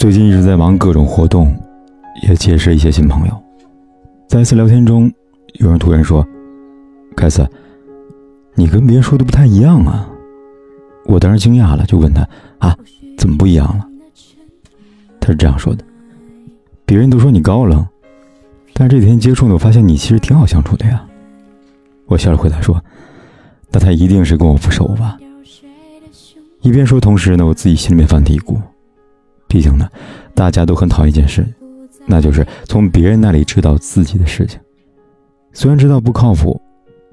最近一直在忙各种活动，也结识一些新朋友。在一次聊天中，有人突然说：“凯斯，你跟别人说的不太一样啊！”我当时惊讶了，就问他：“啊，怎么不一样了？”他是这样说的：“别人都说你高冷，但这几天接触呢，我发现你其实挺好相处的呀。”我笑着回答说：“那他一定是跟我不熟吧？”一边说，同时呢，我自己心里面犯嘀咕。毕竟呢，大家都很讨厌一件事，那就是从别人那里知道自己的事情。虽然知道不靠谱，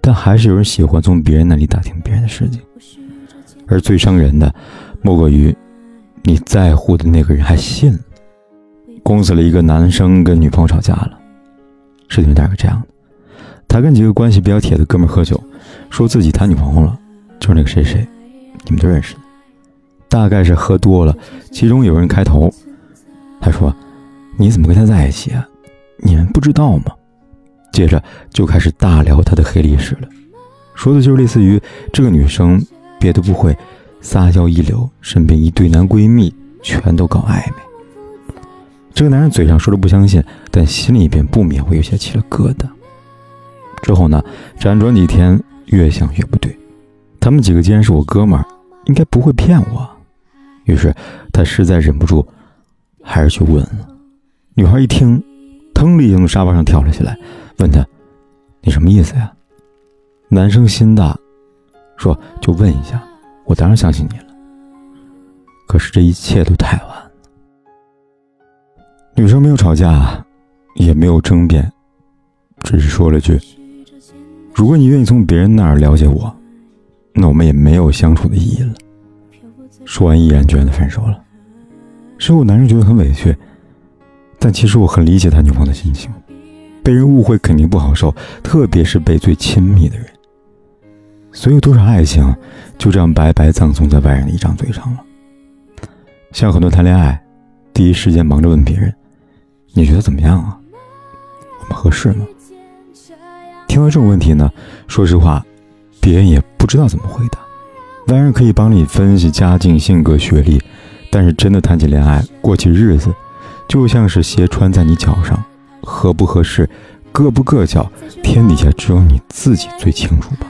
但还是有人喜欢从别人那里打听别人的事情。而最伤人的，莫过于你在乎的那个人还信了。公司里一个男生跟女朋友吵架了，事情大概这样的：他跟几个关系比较铁的哥们喝酒，说自己谈女朋友了，就是那个谁谁，你们都认识的。大概是喝多了，其中有人开头，他说：“你怎么跟他在一起啊？你们不知道吗？”接着就开始大聊他的黑历史了，说的就是类似于这个女生别的不会，撒娇一流，身边一堆男闺蜜全都搞暧昧。这个男人嘴上说着不相信，但心里边不免会有些起了疙瘩。之后呢，辗转几天，越想越不对，他们几个既然是我哥们儿，应该不会骗我。于是他实在忍不住，还是去问了。女孩一听，腾的一下从沙发上跳了起来，问他：“你什么意思呀？”男生心大，说：“就问一下，我当然相信你了。”可是这一切都太晚了。女生没有吵架，也没有争辩，只是说了句：“如果你愿意从别人那儿了解我，那我们也没有相处的意义了。”说完，毅然决然的分手了。事后，男人觉得很委屈，但其实我很理解他女朋友的心情。被人误会肯定不好受，特别是被最亲密的人。所以，有多少爱情就这样白白葬送在外人的一张嘴上了？像很多谈恋爱，第一时间忙着问别人：“你觉得怎么样啊？我们合适吗？”听到这种问题呢，说实话，别人也不知道怎么回答。外人可以帮你分析家境、性格、学历，但是真的谈起恋爱、过起日子，就像是鞋穿在你脚上，合不合适、硌不硌脚，天底下只有你自己最清楚吧。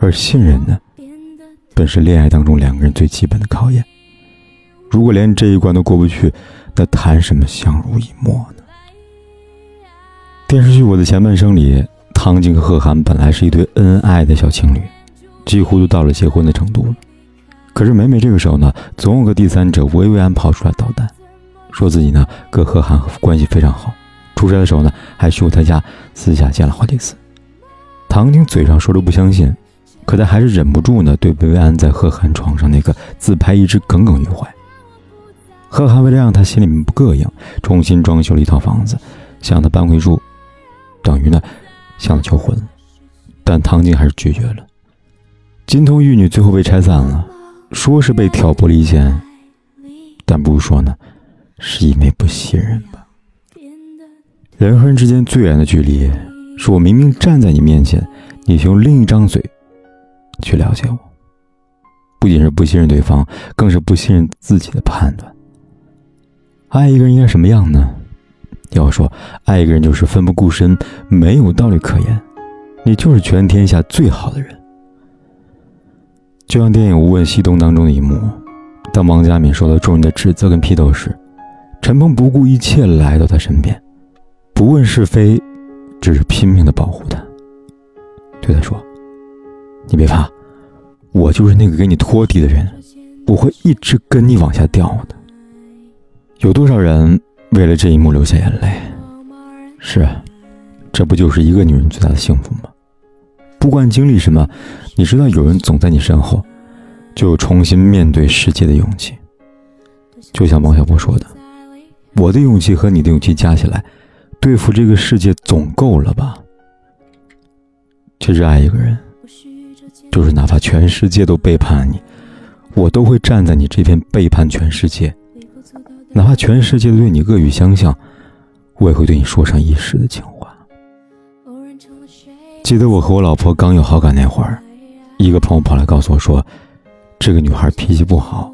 而信任呢，本是恋爱当中两个人最基本的考验。如果连这一关都过不去，那谈什么相濡以沫呢？电视剧《我的前半生》里，汤晶和贺涵本来是一对恩爱的小情侣。几乎都到了结婚的程度了，可是每每这个时候呢，总有个第三者薇薇安跑出来捣蛋，说自己呢跟贺涵关系非常好，出差的时候呢还去过他家私下见了好几次。唐晶嘴上说着不相信，可她还是忍不住呢对薇薇安在贺涵床上那个自拍一直耿耿于怀。贺涵为了让他心里面不膈应，重新装修了一套房子，想他搬回住，等于呢向他求婚，但唐晶还是拒绝了。金童玉女最后被拆散了，说是被挑拨离间，但不如说呢，是因为不信任吧。人和人之间最远的距离，是我明明站在你面前，你却用另一张嘴去了解我。不仅是不信任对方，更是不信任自己的判断。爱一个人应该什么样呢？要说爱一个人就是奋不顾身，没有道理可言，你就是全天下最好的人。就像电影《无问西东》当中的一幕，当王佳敏受到众人的指责跟批斗时，陈鹏不顾一切来到他身边，不问是非，只是拼命的保护他，对他说：“你别怕，我就是那个给你拖地的人，我会一直跟你往下掉的。”有多少人为了这一幕流下眼泪？是，这不就是一个女人最大的幸福吗？不管经历什么，你知道有人总在你身后，就有重新面对世界的勇气。就像王小波说的：“我的勇气和你的勇气加起来，对付这个世界总够了吧？其实爱一个人，就是哪怕全世界都背叛你，我都会站在你这边背叛全世界。哪怕全世界对你恶语相向，我也会对你说上一世的情。记得我和我老婆刚有好感那会儿，一个朋友跑来告诉我说，这个女孩脾气不好，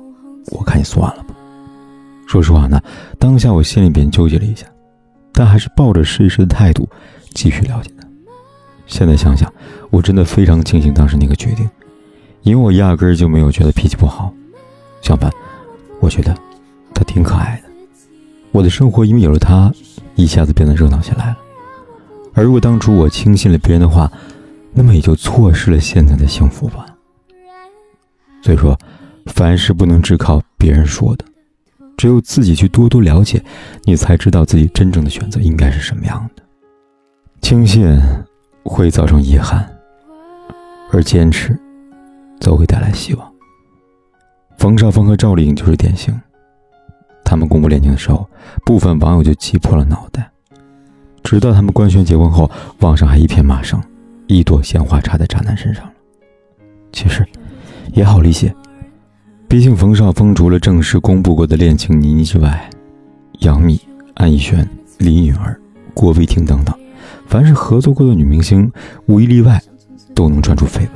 我看你算了吧。说实话呢，当下我心里边纠结了一下，但还是抱着试一试的态度继续了解她。现在想想，我真的非常庆幸当时那个决定，因为我压根儿就没有觉得脾气不好，相反，我觉得她挺可爱的。我的生活因为有了她，一下子变得热闹起来了。而如果当初我轻信了别人的话，那么也就错失了现在的幸福吧。所以说，凡事不能只靠别人说的。只有自己去多多了解，你才知道自己真正的选择应该是什么样的。轻信会造成遗憾，而坚持则会带来希望。冯绍峰和赵丽颖就是典型。他们公布恋情的时候，部分网友就挤破了脑袋。直到他们官宣结婚后，网上还一片骂声，一朵鲜花插在渣男身上了。其实，也好理解。毕竟，冯绍峰除了正式公布过的恋情倪妮之外，杨幂、安以轩、李允儿、郭碧婷等等，凡是合作过的女明星，无一例外都能传出绯闻。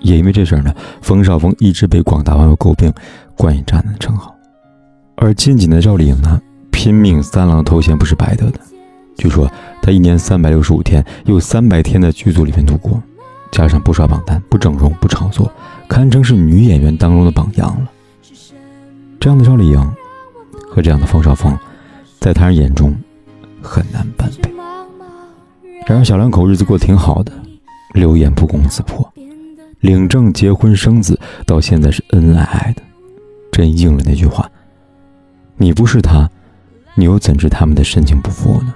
也因为这事呢，冯绍峰一直被广大网友诟病“关于渣男”的称号。而近几年的赵丽颖呢，拼命三郎头衔不是白得的。据说他一年三百六十五天，有三百天在剧组里面度过，加上不刷榜单、不整容、不炒作。堪称是女演员当中的榜样了。这样的赵丽颖和这样的冯绍峰，在他人眼中很难般配。然而小两口日子过得挺好的，流言不攻自破，领证结婚生子，到现在是恩恩爱爱的，真应了那句话：你不是他，你又怎知他们的深情不复呢？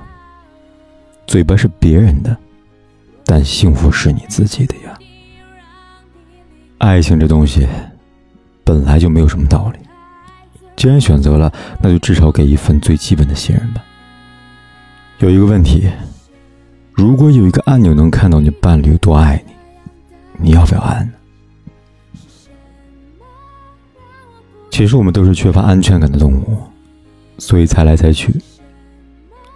嘴巴是别人的，但幸福是你自己的呀。爱情这东西，本来就没有什么道理。既然选择了，那就至少给一份最基本的信任吧。有一个问题：如果有一个按钮能看到你伴侣多爱你，你要不要按呢？其实我们都是缺乏安全感的动物，所以猜来猜去，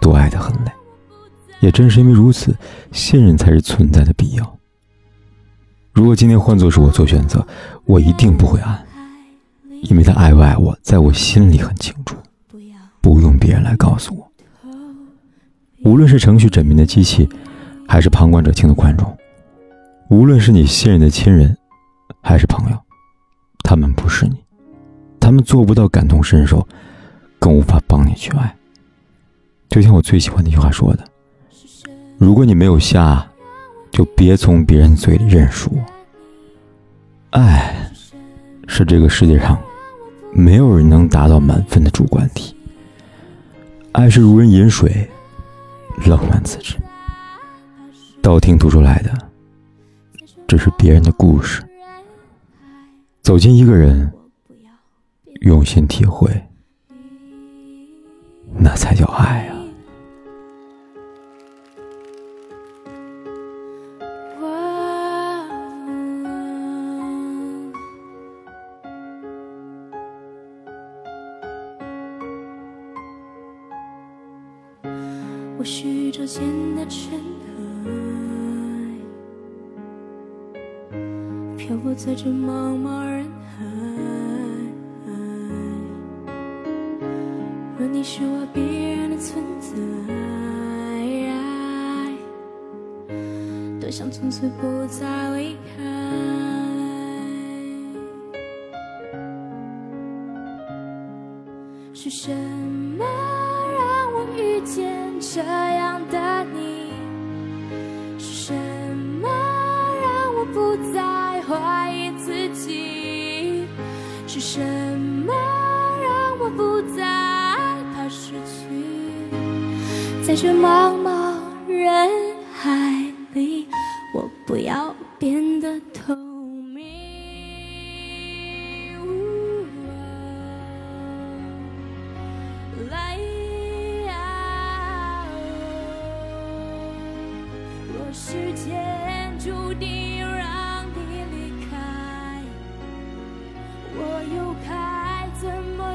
都爱得很累。也正是因为如此，信任才是存在的必要。如果今天换作是我做选择，我一定不会按，因为他爱不爱我，在我心里很清楚，不用别人来告诉我。无论是程序缜密的机器，还是旁观者清的观众，无论是你信任的亲人，还是朋友，他们不是你，他们做不到感同身受，更无法帮你去爱。就像我最喜欢那句话说的：“如果你没有下。”就别从别人嘴里认输。爱，是这个世界上没有人能达到满分的主观题。爱是如人饮水，冷暖自知。道听途说来的，只是别人的故事。走进一个人，用心体会，那才叫爱啊。我许这间的尘埃，漂泊在这茫茫人海。若你是我必然的存在，多想从此不再离开。是怎么让我不再害怕失去在这茫茫人海里我不要变得透明。来若时间注定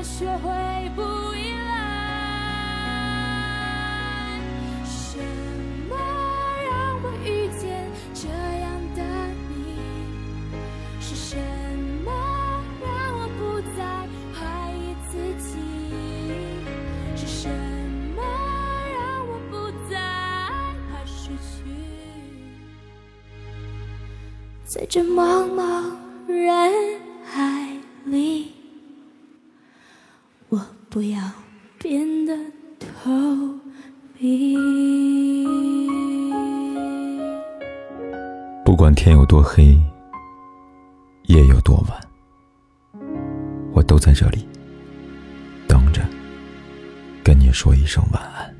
学会不依赖？什么让我遇见这样的你？是什么让我不再怀疑自己？是什么让我不再怕失去？在这茫茫人不要变得透明。不管天有多黑，夜有多晚，我都在这里等着，跟你说一声晚安。